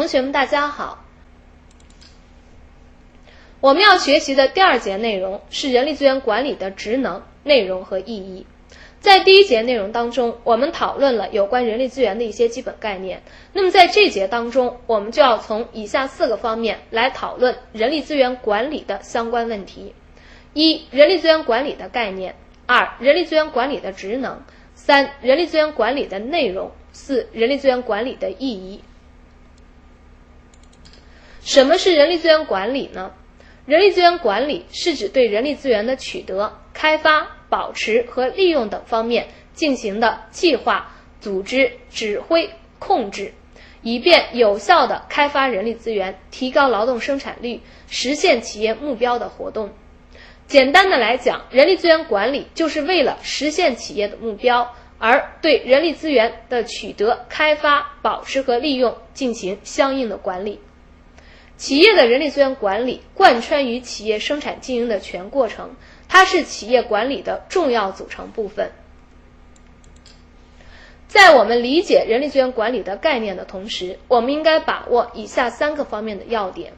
同学们，大家好。我们要学习的第二节内容是人力资源管理的职能、内容和意义。在第一节内容当中，我们讨论了有关人力资源的一些基本概念。那么在这节当中，我们就要从以下四个方面来讨论人力资源管理的相关问题：一、人力资源管理的概念；二、人力资源管理的职能；三、人力资源管理的内容；四、人力资源管理的意义。什么是人力资源管理呢？人力资源管理是指对人力资源的取得、开发、保持和利用等方面进行的计划、组织、指挥、控制，以便有效的开发人力资源，提高劳动生产率，实现企业目标的活动。简单的来讲，人力资源管理就是为了实现企业的目标，而对人力资源的取得、开发、保持和利用进行相应的管理。企业的人力资源管理贯穿于企业生产经营的全过程，它是企业管理的重要组成部分。在我们理解人力资源管理的概念的同时，我们应该把握以下三个方面的要点。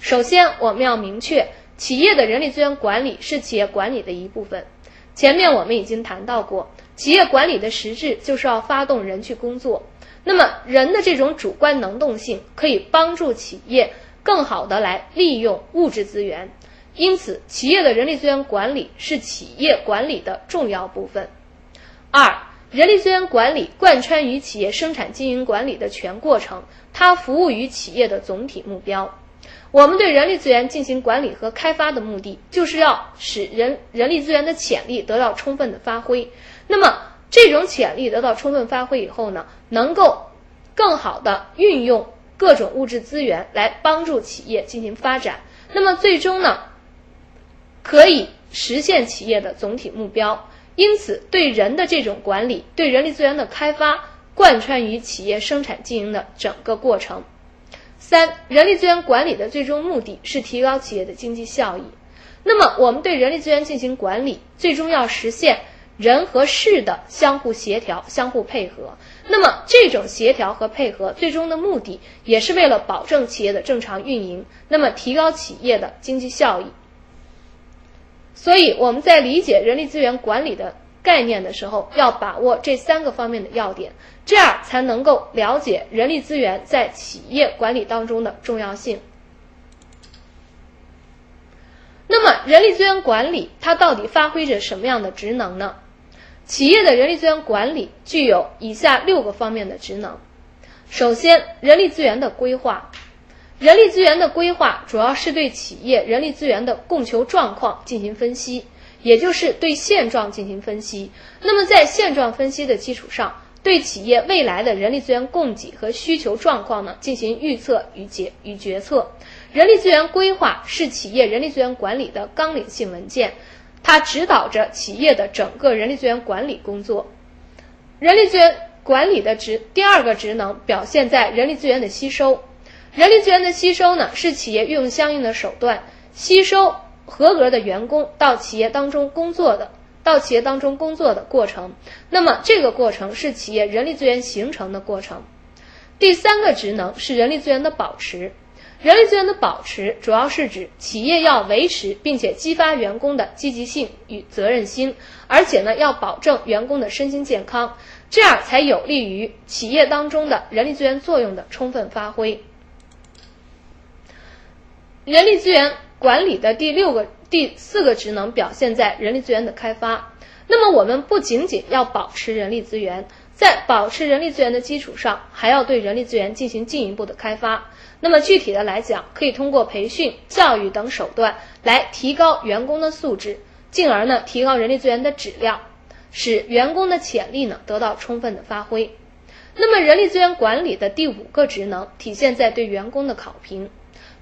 首先，我们要明确，企业的人力资源管理是企业管理的一部分。前面我们已经谈到过，企业管理的实质就是要发动人去工作。那么，人的这种主观能动性可以帮助企业。更好的来利用物质资源，因此，企业的人力资源管理是企业管理的重要部分。二，人力资源管理贯穿于企业生产经营管理的全过程，它服务于企业的总体目标。我们对人力资源进行管理和开发的目的，就是要使人人力资源的潜力得到充分的发挥。那么，这种潜力得到充分发挥以后呢，能够更好的运用。各种物质资源来帮助企业进行发展，那么最终呢，可以实现企业的总体目标。因此，对人的这种管理，对人力资源的开发，贯穿于企业生产经营的整个过程。三、人力资源管理的最终目的是提高企业的经济效益。那么，我们对人力资源进行管理，最终要实现。人和事的相互协调、相互配合，那么这种协调和配合最终的目的，也是为了保证企业的正常运营，那么提高企业的经济效益。所以我们在理解人力资源管理的概念的时候，要把握这三个方面的要点，这样才能够了解人力资源在企业管理当中的重要性。那么，人力资源管理它到底发挥着什么样的职能呢？企业的人力资源管理具有以下六个方面的职能。首先，人力资源的规划。人力资源的规划主要是对企业人力资源的供求状况进行分析，也就是对现状进行分析。那么，在现状分析的基础上，对企业未来的人力资源供给和需求状况呢进行预测与决与决策。人力资源规划是企业人力资源管理的纲领性文件。它指导着企业的整个人力资源管理工作。人力资源管理的职第二个职能表现在人力资源的吸收。人力资源的吸收呢，是企业运用相应的手段吸收合格的员工到企业当中工作的，到企业当中工作的过程。那么这个过程是企业人力资源形成的过程。第三个职能是人力资源的保持。人力资源的保持，主要是指企业要维持并且激发员工的积极性与责任心，而且呢，要保证员工的身心健康，这样才有利于企业当中的人力资源作用的充分发挥。人力资源管理的第六个、第四个职能表现在人力资源的开发。那么，我们不仅仅要保持人力资源，在保持人力资源的基础上，还要对人力资源进行进一步的开发。那么具体的来讲，可以通过培训、教育等手段来提高员工的素质，进而呢提高人力资源的质量，使员工的潜力呢得到充分的发挥。那么人力资源管理的第五个职能体现在对员工的考评。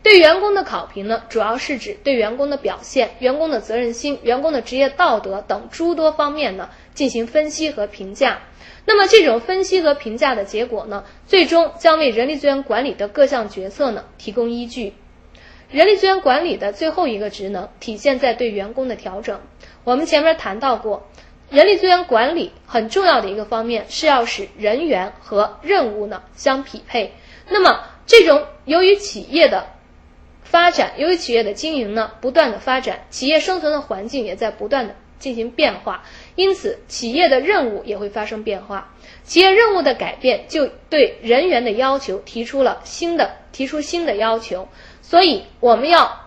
对员工的考评呢，主要是指对员工的表现、员工的责任心、员工的职业道德等诸多方面呢进行分析和评价。那么这种分析和评价的结果呢，最终将为人力资源管理的各项决策呢提供依据。人力资源管理的最后一个职能体现在对员工的调整。我们前面谈到过，人力资源管理很重要的一个方面是要使人员和任务呢相匹配。那么这种由于企业的发展，由于企业的经营呢不断的发展，企业生存的环境也在不断的进行变化，因此企业的任务也会发生变化。企业任务的改变，就对人员的要求提出了新的提出新的要求，所以我们要。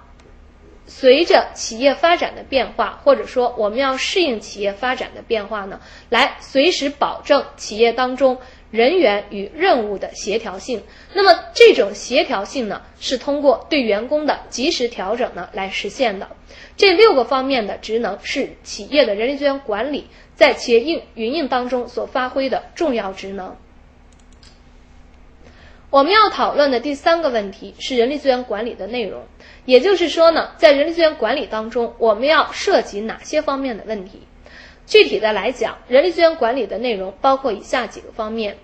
随着企业发展的变化，或者说我们要适应企业发展的变化呢，来随时保证企业当中人员与任务的协调性。那么这种协调性呢，是通过对员工的及时调整呢来实现的。这六个方面的职能是企业的人力资源管理在企业运运营当中所发挥的重要职能。我们要讨论的第三个问题是人力资源管理的内容。也就是说呢，在人力资源管理当中，我们要涉及哪些方面的问题？具体的来讲，人力资源管理的内容包括以下几个方面：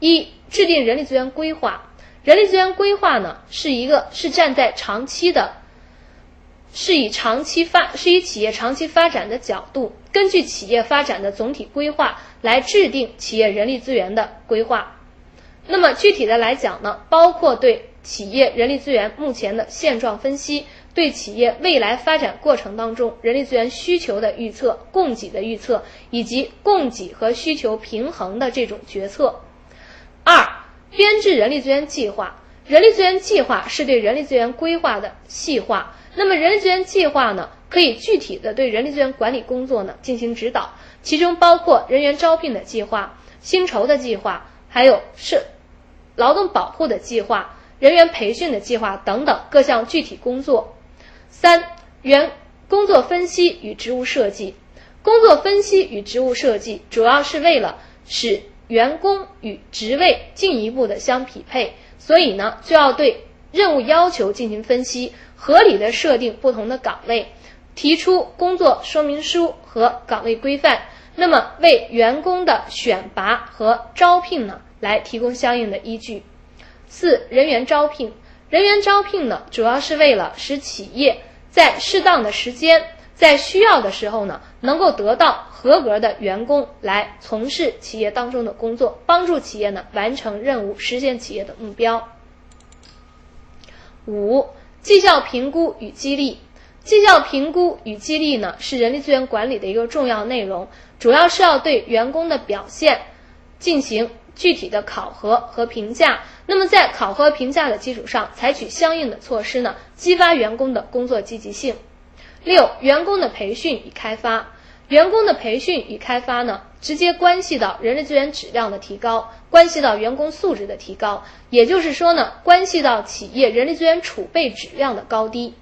一、制定人力资源规划。人力资源规划呢，是一个是站在长期的，是以长期发是以企业长期发展的角度，根据企业发展的总体规划来制定企业人力资源的规划。那么具体的来讲呢，包括对。企业人力资源目前的现状分析，对企业未来发展过程当中人力资源需求的预测、供给的预测，以及供给和需求平衡的这种决策。二、编制人力资源计划。人力资源计划是对人力资源规划的细化。那么，人力资源计划呢，可以具体的对人力资源管理工作呢进行指导，其中包括人员招聘的计划、薪酬的计划，还有是劳动保护的计划。人员培训的计划等等各项具体工作。三、员工作分析与职务设计。工作分析与职务设计主要是为了使员工与职位进一步的相匹配，所以呢，就要对任务要求进行分析，合理的设定不同的岗位，提出工作说明书和岗位规范。那么，为员工的选拔和招聘呢，来提供相应的依据。四、人员招聘，人员招聘呢，主要是为了使企业在适当的时间，在需要的时候呢，能够得到合格的员工来从事企业当中的工作，帮助企业呢完成任务，实现企业的目标。五、绩效评估与激励，绩效评估与激励呢，是人力资源管理的一个重要内容，主要是要对员工的表现进行。具体的考核和评价，那么在考核评价的基础上，采取相应的措施呢，激发员工的工作积极性。六、员工的培训与开发，员工的培训与开发呢，直接关系到人力资源质量的提高，关系到员工素质的提高，也就是说呢，关系到企业人力资源储备质量的高低。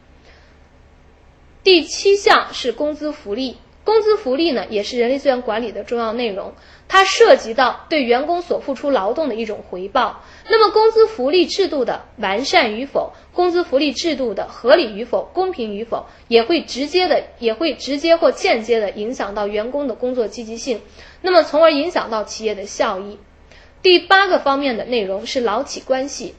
第七项是工资福利。工资福利呢，也是人力资源管理的重要内容，它涉及到对员工所付出劳动的一种回报。那么，工资福利制度的完善与否，工资福利制度的合理与否、公平与否，也会直接的，也会直接或间接的影响到员工的工作积极性，那么从而影响到企业的效益。第八个方面的内容是劳企关系，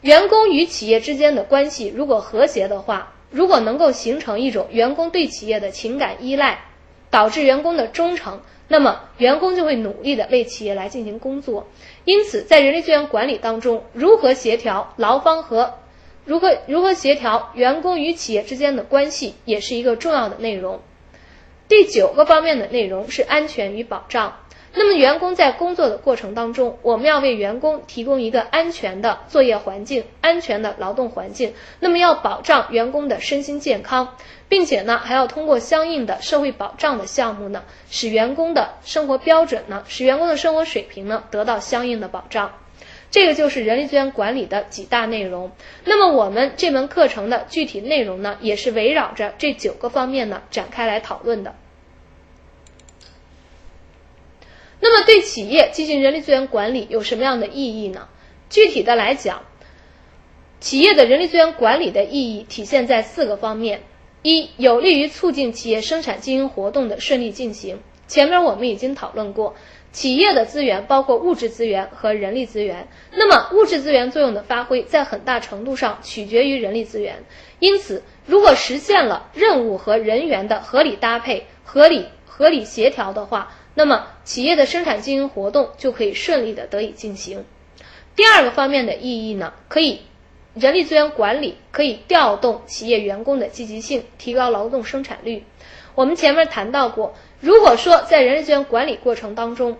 员工与企业之间的关系如果和谐的话。如果能够形成一种员工对企业的情感依赖，导致员工的忠诚，那么员工就会努力的为企业来进行工作。因此，在人力资源管理当中，如何协调劳方和如何如何协调员工与企业之间的关系，也是一个重要的内容。第九个方面的内容是安全与保障。那么，员工在工作的过程当中，我们要为员工提供一个安全的作业环境、安全的劳动环境。那么，要保障员工的身心健康，并且呢，还要通过相应的社会保障的项目呢，使员工的生活标准呢，使员工的生活水平呢，得到相应的保障。这个就是人力资源管理的几大内容。那么，我们这门课程的具体内容呢，也是围绕着这九个方面呢展开来讨论的。那么，对企业进行人力资源管理有什么样的意义呢？具体的来讲，企业的人力资源管理的意义体现在四个方面：一、有利于促进企业生产经营活动的顺利进行。前面我们已经讨论过，企业的资源包括物质资源和人力资源。那么，物质资源作用的发挥，在很大程度上取决于人力资源。因此，如果实现了任务和人员的合理搭配、合理合理协调的话，那么，企业的生产经营活动就可以顺利的得以进行。第二个方面的意义呢，可以人力资源管理可以调动企业员工的积极性，提高劳动生产率。我们前面谈到过，如果说在人力资源管理过程当中，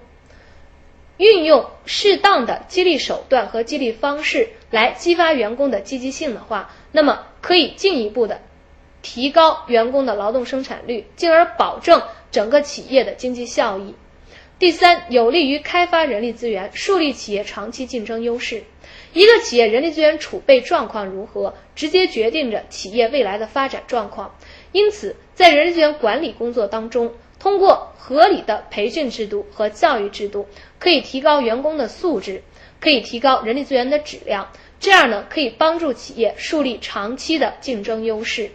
运用适当的激励手段和激励方式来激发员工的积极性的话，那么可以进一步的提高员工的劳动生产率，进而保证整个企业的经济效益。第三，有利于开发人力资源，树立企业长期竞争优势。一个企业人力资源储备状况如何，直接决定着企业未来的发展状况。因此，在人力资源管理工作当中，通过合理的培训制度和教育制度，可以提高员工的素质，可以提高人力资源的质量。这样呢，可以帮助企业树立长期的竞争优势。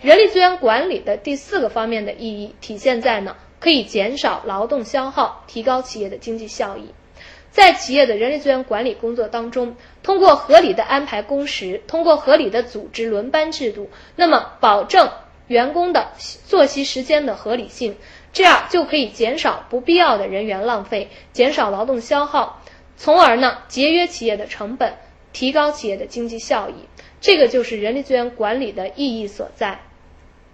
人力资源管理的第四个方面的意义体现在呢。可以减少劳动消耗，提高企业的经济效益。在企业的人力资源管理工作当中，通过合理的安排工时，通过合理的组织轮班制度，那么保证员工的作息时间的合理性，这样就可以减少不必要的人员浪费，减少劳动消耗，从而呢节约企业的成本，提高企业的经济效益。这个就是人力资源管理的意义所在。